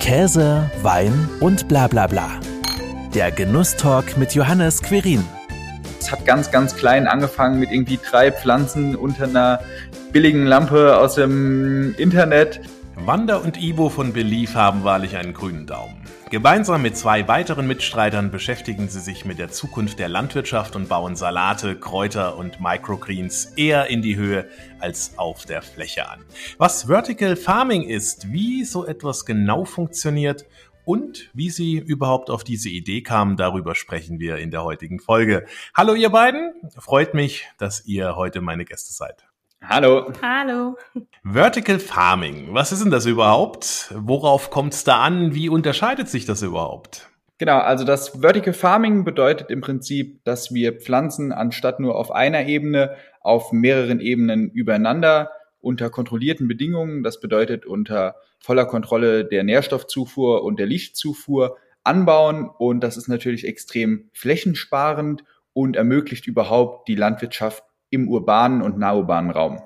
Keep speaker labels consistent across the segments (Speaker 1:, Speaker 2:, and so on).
Speaker 1: Käse, Wein und bla bla bla. Der Genusstalk mit Johannes Querin.
Speaker 2: Es hat ganz, ganz klein angefangen mit irgendwie drei Pflanzen unter einer billigen Lampe aus dem Internet.
Speaker 3: Wanda und Ivo von Belief haben wahrlich einen grünen Daumen. Gemeinsam mit zwei weiteren Mitstreitern beschäftigen sie sich mit der Zukunft der Landwirtschaft und bauen Salate, Kräuter und Microgreens eher in die Höhe als auf der Fläche an. Was Vertical Farming ist, wie so etwas genau funktioniert und wie sie überhaupt auf diese Idee kamen, darüber sprechen wir in der heutigen Folge. Hallo ihr beiden, freut mich, dass ihr heute meine Gäste seid.
Speaker 2: Hallo.
Speaker 4: Hallo.
Speaker 3: Vertical Farming, was ist denn das überhaupt? Worauf kommt es da an? Wie unterscheidet sich das überhaupt?
Speaker 2: Genau, also das Vertical Farming bedeutet im Prinzip, dass wir Pflanzen anstatt nur auf einer Ebene auf mehreren Ebenen übereinander unter kontrollierten Bedingungen, das bedeutet unter voller Kontrolle der Nährstoffzufuhr und der Lichtzufuhr anbauen und das ist natürlich extrem flächensparend und ermöglicht überhaupt die Landwirtschaft im urbanen und nahurbanen Raum.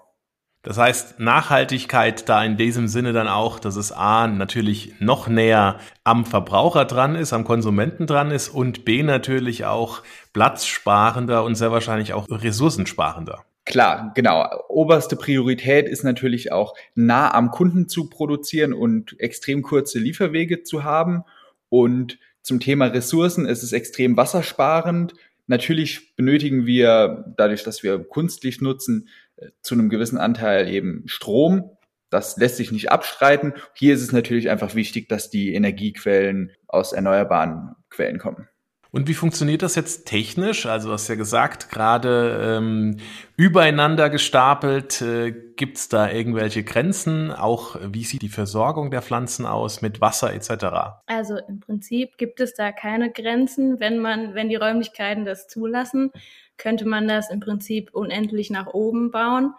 Speaker 3: Das heißt, Nachhaltigkeit da in diesem Sinne dann auch, dass es A natürlich noch näher am Verbraucher dran ist, am Konsumenten dran ist und B natürlich auch platzsparender und sehr wahrscheinlich auch ressourcensparender.
Speaker 2: Klar, genau. Oberste Priorität ist natürlich auch nah am Kunden zu produzieren und extrem kurze Lieferwege zu haben. Und zum Thema Ressourcen ist es extrem wassersparend. Natürlich benötigen wir, dadurch, dass wir Kunstlicht nutzen, äh, zu einem gewissen Anteil eben Strom. Das lässt sich nicht abstreiten. Hier ist es natürlich einfach wichtig, dass die Energiequellen aus erneuerbaren Quellen kommen.
Speaker 3: Und wie funktioniert das jetzt technisch? Also du hast ja gesagt, gerade ähm, übereinander gestapelt. Äh, Gibt es da irgendwelche Grenzen? Auch wie sieht die Versorgung der Pflanzen aus mit Wasser etc.?
Speaker 4: Also im Prinzip gibt es da keine Grenzen. Wenn man, wenn die Räumlichkeiten das zulassen, könnte man das im Prinzip unendlich nach oben bauen.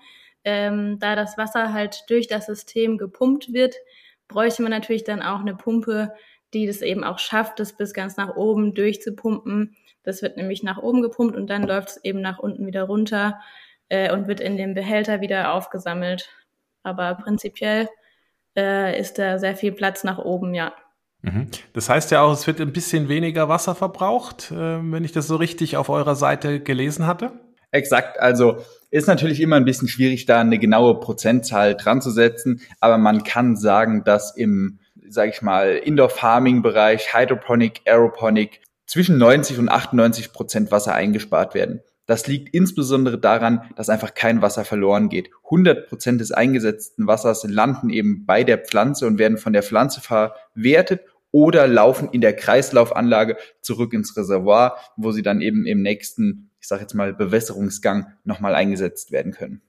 Speaker 4: Ähm, da das Wasser halt durch das System gepumpt wird, bräuchte man natürlich dann auch eine Pumpe, die das eben auch schafft, das bis ganz nach oben durchzupumpen. Das wird nämlich nach oben gepumpt und dann läuft es eben nach unten wieder runter äh, und wird in dem Behälter wieder aufgesammelt. Aber prinzipiell äh, ist da sehr viel Platz nach oben, ja.
Speaker 3: Mhm. Das heißt ja auch, es wird ein bisschen weniger Wasser verbraucht, äh, wenn ich das so richtig auf eurer Seite gelesen hatte.
Speaker 2: Exakt, also ist natürlich immer ein bisschen schwierig, da eine genaue Prozentzahl dran zu setzen, aber man kann sagen, dass im sage ich mal, Indoor-Farming-Bereich, Hydroponic, Aeroponic, zwischen 90 und 98 Prozent Wasser eingespart werden. Das liegt insbesondere daran, dass einfach kein Wasser verloren geht. 100 Prozent des eingesetzten Wassers landen eben bei der Pflanze und werden von der Pflanze verwertet oder laufen in der Kreislaufanlage zurück ins Reservoir, wo sie dann eben im nächsten, ich sage jetzt mal, Bewässerungsgang nochmal eingesetzt werden können.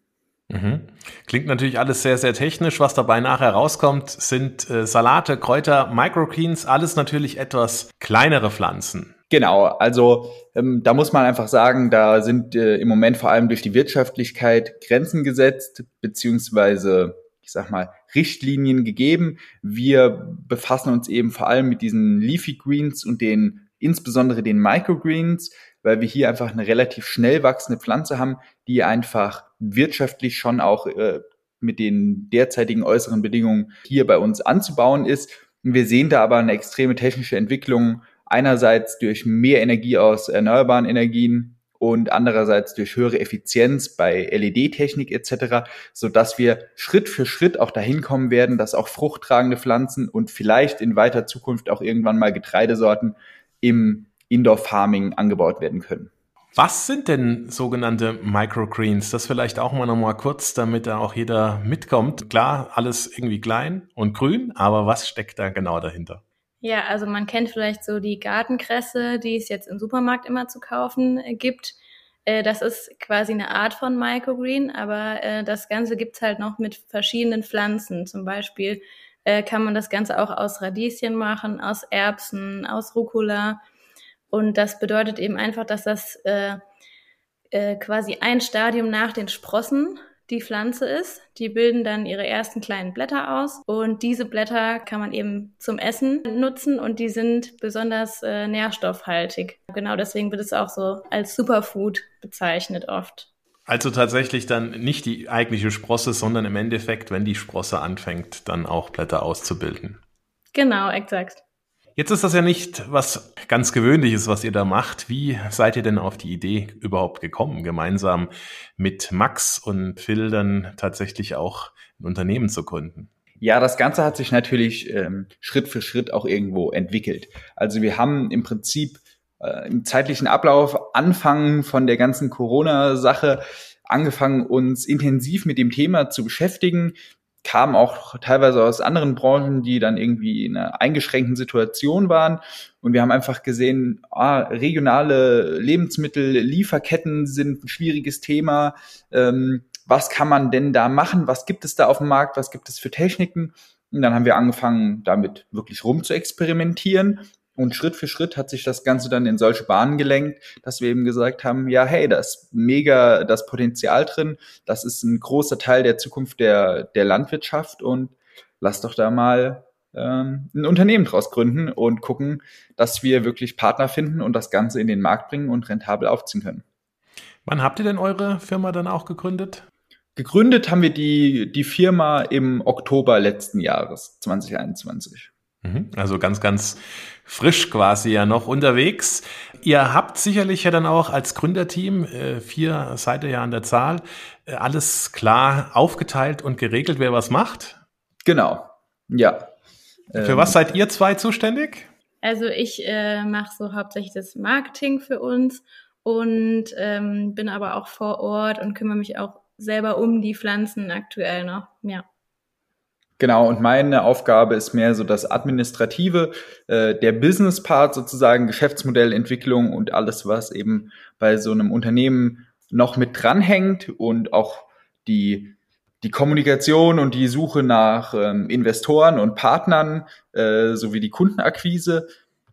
Speaker 3: Mhm. Klingt natürlich alles sehr, sehr technisch. Was dabei nachher rauskommt, sind äh, Salate, Kräuter, Microgreens, alles natürlich etwas kleinere Pflanzen.
Speaker 2: Genau, also ähm, da muss man einfach sagen, da sind äh, im Moment vor allem durch die Wirtschaftlichkeit Grenzen gesetzt, beziehungsweise ich sag mal, Richtlinien gegeben. Wir befassen uns eben vor allem mit diesen Leafy Greens und den, insbesondere den Microgreens, weil wir hier einfach eine relativ schnell wachsende Pflanze haben, die einfach wirtschaftlich schon auch äh, mit den derzeitigen äußeren Bedingungen hier bei uns anzubauen ist. Wir sehen da aber eine extreme technische Entwicklung, einerseits durch mehr Energie aus erneuerbaren Energien und andererseits durch höhere Effizienz bei LED-Technik etc., so dass wir Schritt für Schritt auch dahin kommen werden, dass auch fruchttragende Pflanzen und vielleicht in weiter Zukunft auch irgendwann mal Getreidesorten im Indoor Farming angebaut werden können.
Speaker 3: Was sind denn sogenannte Microgreens? Das vielleicht auch mal nochmal kurz, damit da auch jeder mitkommt. Klar, alles irgendwie klein und grün, aber was steckt da genau dahinter?
Speaker 4: Ja, also man kennt vielleicht so die Gartenkresse, die es jetzt im Supermarkt immer zu kaufen äh, gibt. Äh, das ist quasi eine Art von Microgreen, aber äh, das Ganze gibt's halt noch mit verschiedenen Pflanzen. Zum Beispiel kann man das Ganze auch aus Radieschen machen, aus Erbsen, aus Rucola. Und das bedeutet eben einfach, dass das äh, äh, quasi ein Stadium nach den Sprossen die Pflanze ist. Die bilden dann ihre ersten kleinen Blätter aus und diese Blätter kann man eben zum Essen nutzen und die sind besonders äh, nährstoffhaltig. Genau deswegen wird es auch so als Superfood bezeichnet oft.
Speaker 3: Also tatsächlich dann nicht die eigentliche Sprosse, sondern im Endeffekt, wenn die Sprosse anfängt, dann auch Blätter auszubilden.
Speaker 4: Genau, exakt.
Speaker 3: Jetzt ist das ja nicht was ganz Gewöhnliches, was ihr da macht. Wie seid ihr denn auf die Idee überhaupt gekommen, gemeinsam mit Max und Phil dann tatsächlich auch ein Unternehmen zu gründen?
Speaker 2: Ja, das Ganze hat sich natürlich ähm, Schritt für Schritt auch irgendwo entwickelt. Also wir haben im Prinzip äh, im zeitlichen Ablauf anfangen von der ganzen Corona-Sache angefangen, uns intensiv mit dem Thema zu beschäftigen kamen auch teilweise aus anderen Branchen, die dann irgendwie in einer eingeschränkten Situation waren. Und wir haben einfach gesehen, ah, regionale Lebensmittel, Lieferketten sind ein schwieriges Thema. Ähm, was kann man denn da machen? Was gibt es da auf dem Markt? Was gibt es für Techniken? Und dann haben wir angefangen, damit wirklich rum zu experimentieren und Schritt für Schritt hat sich das Ganze dann in solche Bahnen gelenkt, dass wir eben gesagt haben, ja, hey, da ist mega das Potenzial drin. Das ist ein großer Teil der Zukunft der, der Landwirtschaft und lass doch da mal ähm, ein Unternehmen draus gründen und gucken, dass wir wirklich Partner finden und das Ganze in den Markt bringen und rentabel aufziehen können.
Speaker 3: Wann habt ihr denn eure Firma dann auch gegründet?
Speaker 2: Gegründet haben wir die, die Firma im Oktober letzten Jahres, 2021.
Speaker 3: Mhm. Also ganz, ganz frisch quasi ja noch unterwegs. Ihr habt sicherlich ja dann auch als Gründerteam, äh, vier seid ihr ja an der Zahl, äh, alles klar aufgeteilt und geregelt, wer was macht?
Speaker 2: Genau, ja.
Speaker 3: Für ähm, was seid ihr zwei zuständig?
Speaker 4: Also ich äh, mache so hauptsächlich das Marketing für uns und ähm, bin aber auch vor Ort und kümmere mich auch selber um die Pflanzen aktuell noch. Ja.
Speaker 2: Genau, und meine Aufgabe ist mehr so das Administrative, äh, der Business-Part sozusagen, Geschäftsmodellentwicklung und alles, was eben bei so einem Unternehmen noch mit dranhängt und auch die, die Kommunikation und die Suche nach ähm, Investoren und Partnern äh, sowie die Kundenakquise.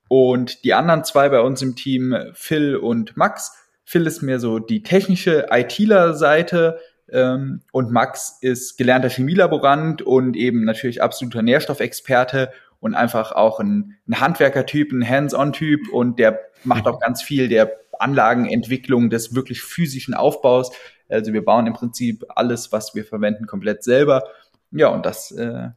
Speaker 2: Und die anderen zwei bei uns im Team, Phil und Max. Phil ist mehr so die technische ITler-Seite, ähm, und Max ist gelernter Chemielaborant und eben natürlich absoluter Nährstoffexperte und einfach auch ein, ein Handwerkertyp, ein Hands-on-Typ und der macht auch ganz viel der Anlagenentwicklung des wirklich physischen Aufbaus. Also wir bauen im Prinzip alles, was wir verwenden, komplett selber. Ja, und das äh,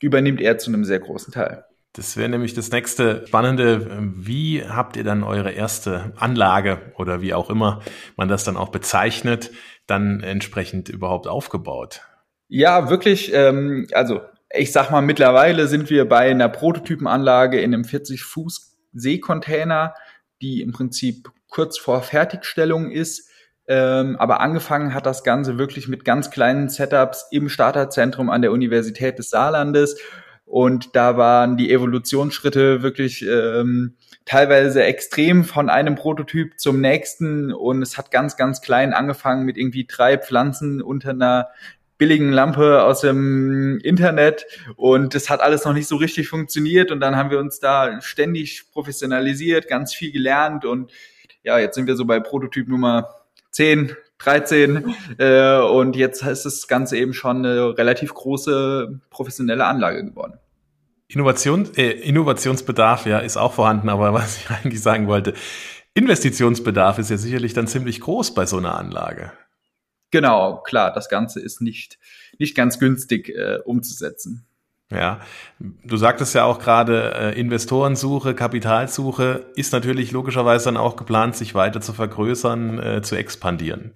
Speaker 2: übernimmt er zu einem sehr großen Teil.
Speaker 3: Das wäre nämlich das nächste Spannende. Wie habt ihr dann eure erste Anlage oder wie auch immer man das dann auch bezeichnet, dann entsprechend überhaupt aufgebaut?
Speaker 2: Ja, wirklich. Ähm, also ich sag mal, mittlerweile sind wir bei einer Prototypenanlage in einem 40 Fuß Seekontainer, die im Prinzip kurz vor Fertigstellung ist. Ähm, aber angefangen hat das Ganze wirklich mit ganz kleinen Setups im Starterzentrum an der Universität des Saarlandes und da waren die Evolutionsschritte wirklich ähm, teilweise extrem von einem Prototyp zum nächsten. Und es hat ganz, ganz klein angefangen mit irgendwie drei Pflanzen unter einer billigen Lampe aus dem Internet. Und das hat alles noch nicht so richtig funktioniert. Und dann haben wir uns da ständig professionalisiert, ganz viel gelernt. Und ja, jetzt sind wir so bei Prototyp Nummer 10, 13 äh, und jetzt ist das Ganze eben schon eine relativ große professionelle Anlage geworden.
Speaker 3: Innovation, äh, Innovationsbedarf ja ist auch vorhanden, aber was ich eigentlich sagen wollte, Investitionsbedarf ist ja sicherlich dann ziemlich groß bei so einer Anlage.
Speaker 2: Genau, klar, das Ganze ist nicht, nicht ganz günstig äh, umzusetzen.
Speaker 3: Ja, du sagtest ja auch gerade, äh, Investorensuche, Kapitalsuche ist natürlich logischerweise dann auch geplant, sich weiter zu vergrößern, äh, zu expandieren.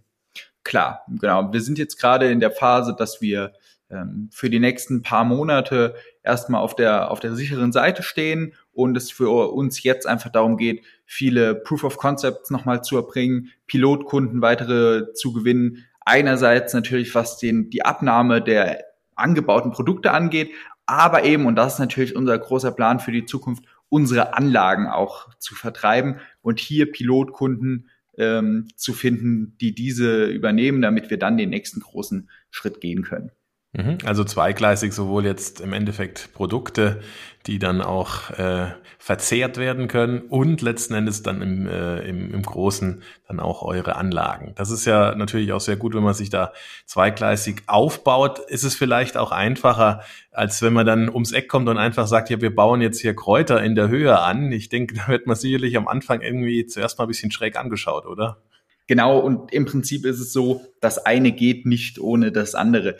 Speaker 2: Klar, genau. Wir sind jetzt gerade in der Phase, dass wir ähm, für die nächsten paar Monate erstmal auf der, auf der sicheren Seite stehen und es für uns jetzt einfach darum geht, viele Proof of Concepts nochmal zu erbringen, Pilotkunden weitere zu gewinnen. Einerseits natürlich, was den, die Abnahme der angebauten Produkte angeht, aber eben, und das ist natürlich unser großer Plan für die Zukunft, unsere Anlagen auch zu vertreiben und hier Pilotkunden ähm, zu finden, die diese übernehmen, damit wir dann den nächsten großen Schritt gehen können.
Speaker 3: Mhm. Also zweigleisig sowohl jetzt im Endeffekt Produkte, die dann auch äh, verzehrt werden können und letzten Endes dann im, äh, im, im Großen dann auch eure Anlagen. Das ist ja natürlich auch sehr gut, wenn man sich da zweigleisig aufbaut. Ist es vielleicht auch einfacher, als wenn man dann ums Eck kommt und einfach sagt, ja, wir bauen jetzt hier Kräuter in der Höhe an. Ich denke, da wird man sicherlich am Anfang irgendwie zuerst mal ein bisschen schräg angeschaut, oder?
Speaker 2: Genau, und im Prinzip ist es so, das eine geht nicht ohne das andere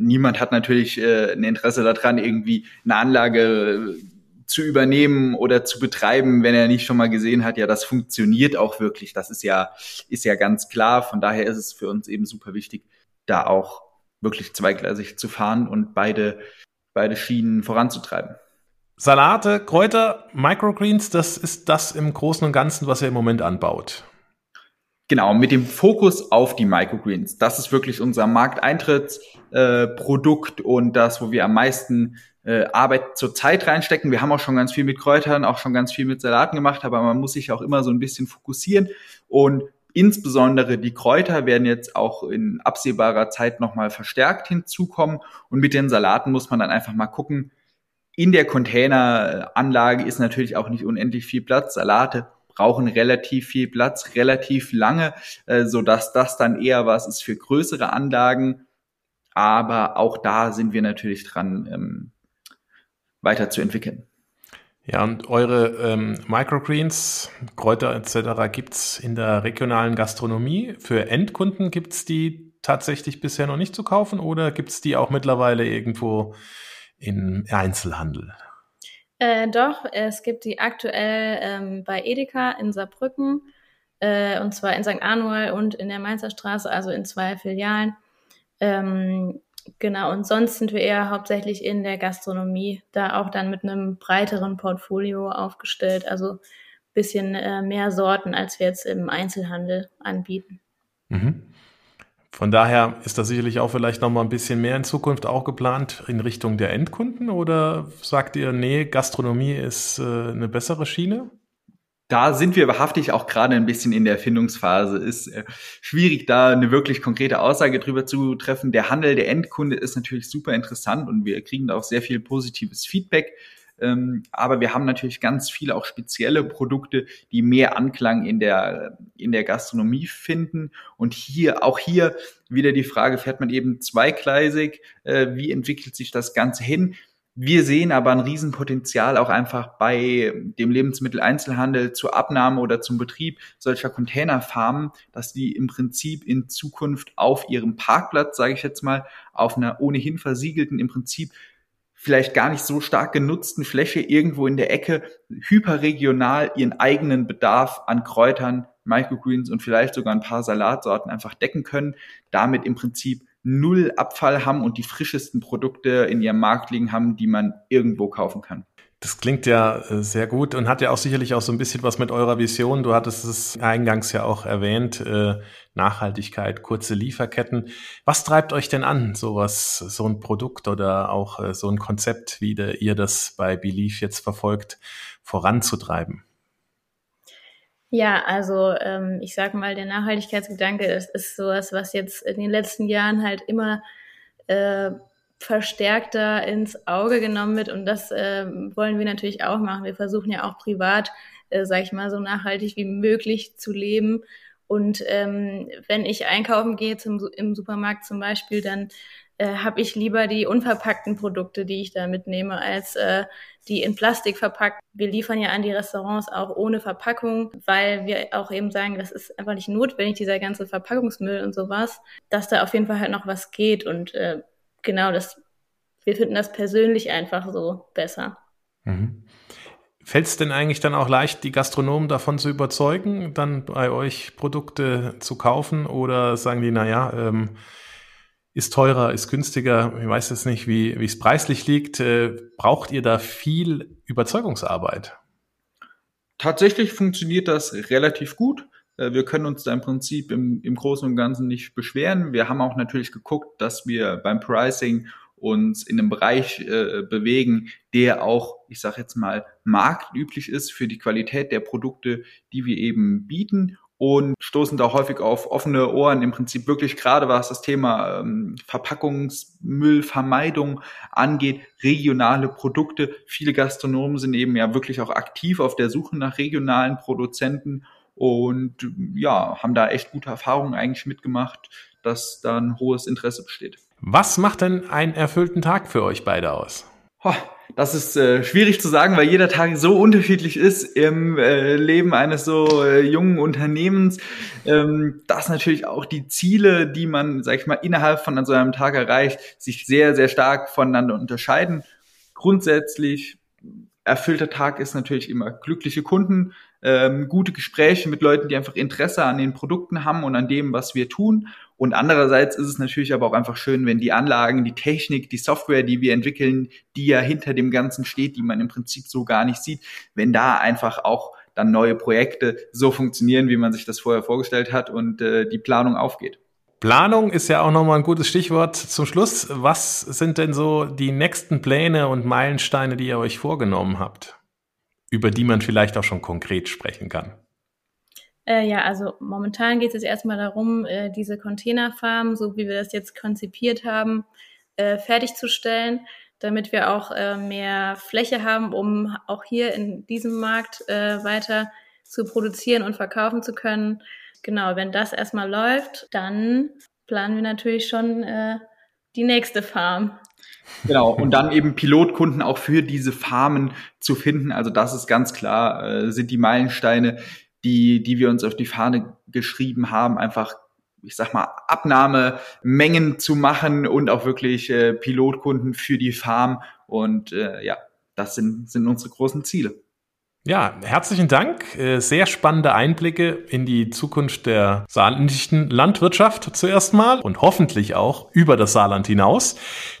Speaker 2: niemand hat natürlich äh, ein Interesse daran, irgendwie eine Anlage zu übernehmen oder zu betreiben, wenn er nicht schon mal gesehen hat, ja, das funktioniert auch wirklich. Das ist ja, ist ja ganz klar. Von daher ist es für uns eben super wichtig, da auch wirklich zweigleisig zu fahren und beide, beide Schienen voranzutreiben.
Speaker 3: Salate, Kräuter, Microgreens, das ist das im Großen und Ganzen, was ihr im Moment anbaut.
Speaker 2: Genau, mit dem Fokus auf die Microgreens. Das ist wirklich unser Markteintrittsprodukt äh, und das, wo wir am meisten äh, Arbeit zur Zeit reinstecken. Wir haben auch schon ganz viel mit Kräutern, auch schon ganz viel mit Salaten gemacht, aber man muss sich auch immer so ein bisschen fokussieren und insbesondere die Kräuter werden jetzt auch in absehbarer Zeit nochmal verstärkt hinzukommen und mit den Salaten muss man dann einfach mal gucken, in der Containeranlage ist natürlich auch nicht unendlich viel Platz. Salate brauchen relativ viel Platz, relativ lange, äh, so dass das dann eher was ist für größere Anlagen. Aber auch da sind wir natürlich dran, ähm, weiterzuentwickeln.
Speaker 3: Ja, und eure ähm, Microgreens, Kräuter etc. gibt's in der regionalen Gastronomie. Für Endkunden gibt's die tatsächlich bisher noch nicht zu kaufen oder gibt's die auch mittlerweile irgendwo im Einzelhandel?
Speaker 4: Äh, doch, es gibt die aktuell ähm, bei Edeka in Saarbrücken, äh, und zwar in St. Anual und in der Mainzer Straße, also in zwei Filialen. Ähm, genau, und sonst sind wir eher hauptsächlich in der Gastronomie, da auch dann mit einem breiteren Portfolio aufgestellt, also bisschen äh, mehr Sorten, als wir jetzt im Einzelhandel anbieten.
Speaker 3: Mhm. Von daher ist das sicherlich auch vielleicht noch mal ein bisschen mehr in Zukunft auch geplant in Richtung der Endkunden oder sagt ihr, nee, Gastronomie ist äh, eine bessere Schiene?
Speaker 2: Da sind wir wahrhaftig auch gerade ein bisschen in der Erfindungsphase. Ist äh, schwierig, da eine wirklich konkrete Aussage drüber zu treffen. Der Handel, der Endkunde ist natürlich super interessant und wir kriegen da auch sehr viel positives Feedback. Ähm, aber wir haben natürlich ganz viele auch spezielle Produkte, die mehr Anklang in der, in der Gastronomie finden. Und hier, auch hier wieder die Frage, fährt man eben zweigleisig? Äh, wie entwickelt sich das Ganze hin? Wir sehen aber ein Riesenpotenzial auch einfach bei dem Lebensmitteleinzelhandel zur Abnahme oder zum Betrieb solcher Containerfarmen, dass die im Prinzip in Zukunft auf ihrem Parkplatz, sage ich jetzt mal, auf einer ohnehin versiegelten, im Prinzip vielleicht gar nicht so stark genutzten Fläche irgendwo in der Ecke hyperregional ihren eigenen Bedarf an Kräutern, Microgreens und vielleicht sogar ein paar Salatsorten einfach decken können, damit im Prinzip null Abfall haben und die frischesten Produkte in ihrem Markt liegen haben, die man irgendwo kaufen kann.
Speaker 3: Das klingt ja äh, sehr gut und hat ja auch sicherlich auch so ein bisschen was mit eurer Vision. Du hattest es eingangs ja auch erwähnt, äh, Nachhaltigkeit, kurze Lieferketten. Was treibt euch denn an, sowas, so ein Produkt oder auch äh, so ein Konzept, wie ihr das bei Belief jetzt verfolgt, voranzutreiben?
Speaker 4: Ja, also ähm, ich sag mal, der Nachhaltigkeitsgedanke ist, ist sowas, was jetzt in den letzten Jahren halt immer äh, verstärkter ins Auge genommen wird. Und das äh, wollen wir natürlich auch machen. Wir versuchen ja auch privat, äh, sag ich mal, so nachhaltig wie möglich zu leben. Und ähm, wenn ich einkaufen gehe zum, im Supermarkt zum Beispiel, dann äh, habe ich lieber die unverpackten Produkte, die ich da mitnehme, als äh, die in Plastik verpackt. Wir liefern ja an die Restaurants auch ohne Verpackung, weil wir auch eben sagen, das ist einfach nicht notwendig, dieser ganze Verpackungsmüll und sowas, dass da auf jeden Fall halt noch was geht. Und äh, genau, das, wir finden das persönlich einfach so besser.
Speaker 3: Mhm. Fällt es denn eigentlich dann auch leicht, die Gastronomen davon zu überzeugen, dann bei euch Produkte zu kaufen? Oder sagen die, naja, ähm, ist teurer, ist günstiger, ich weiß jetzt nicht, wie es preislich liegt. Äh, braucht ihr da viel Überzeugungsarbeit?
Speaker 2: Tatsächlich funktioniert das relativ gut. Äh, wir können uns da im Prinzip im, im Großen und Ganzen nicht beschweren. Wir haben auch natürlich geguckt, dass wir beim Pricing uns in einem Bereich äh, bewegen, der auch, ich sage jetzt mal, marktüblich ist für die Qualität der Produkte, die wir eben bieten und stoßen da häufig auf offene Ohren. Im Prinzip wirklich gerade was das Thema ähm, Verpackungsmüllvermeidung angeht, regionale Produkte. Viele Gastronomen sind eben ja wirklich auch aktiv auf der Suche nach regionalen Produzenten und ja, haben da echt gute Erfahrungen eigentlich mitgemacht, dass da ein hohes Interesse besteht.
Speaker 3: Was macht denn einen erfüllten Tag für euch beide aus?
Speaker 2: Das ist äh, schwierig zu sagen, weil jeder Tag so unterschiedlich ist im äh, Leben eines so äh, jungen Unternehmens, ähm, dass natürlich auch die Ziele, die man, sag ich mal, innerhalb von so einem Tag erreicht, sich sehr, sehr stark voneinander unterscheiden. Grundsätzlich erfüllter Tag ist natürlich immer glückliche Kunden, ähm, gute Gespräche mit Leuten, die einfach Interesse an den Produkten haben und an dem, was wir tun. Und andererseits ist es natürlich aber auch einfach schön, wenn die Anlagen, die Technik, die Software, die wir entwickeln, die ja hinter dem Ganzen steht, die man im Prinzip so gar nicht sieht, wenn da einfach auch dann neue Projekte so funktionieren, wie man sich das vorher vorgestellt hat und äh, die Planung aufgeht.
Speaker 3: Planung ist ja auch nochmal ein gutes Stichwort zum Schluss. Was sind denn so die nächsten Pläne und Meilensteine, die ihr euch vorgenommen habt, über die man vielleicht auch schon konkret sprechen kann?
Speaker 4: Äh, ja, also momentan geht es erstmal darum, äh, diese Containerfarm, so wie wir das jetzt konzipiert haben, äh, fertigzustellen, damit wir auch äh, mehr Fläche haben, um auch hier in diesem Markt äh, weiter zu produzieren und verkaufen zu können. Genau, wenn das erstmal läuft, dann planen wir natürlich schon äh, die nächste Farm.
Speaker 2: Genau, und dann eben Pilotkunden auch für diese Farmen zu finden. Also das ist ganz klar, äh, sind die Meilensteine, die, die wir uns auf die Fahne geschrieben haben, einfach, ich sag mal, Abnahmemengen zu machen und auch wirklich äh, Pilotkunden für die Farm. Und äh, ja, das sind, sind unsere großen Ziele.
Speaker 3: Ja, herzlichen Dank. Äh, sehr spannende Einblicke in die Zukunft der saarländischen Landwirtschaft zuerst mal und hoffentlich auch über das Saarland hinaus.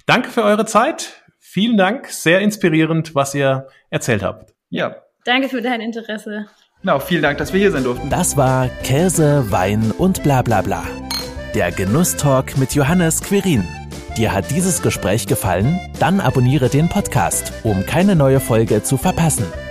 Speaker 3: Danke für eure Zeit. Vielen Dank. Sehr inspirierend, was ihr erzählt habt.
Speaker 4: Ja. Danke für dein Interesse.
Speaker 2: Genau, vielen Dank, dass wir hier sein durften.
Speaker 1: Das war Käse, Wein und bla bla bla. Der Genusstalk mit Johannes Quirin. Dir hat dieses Gespräch gefallen? Dann abonniere den Podcast, um keine neue Folge zu verpassen.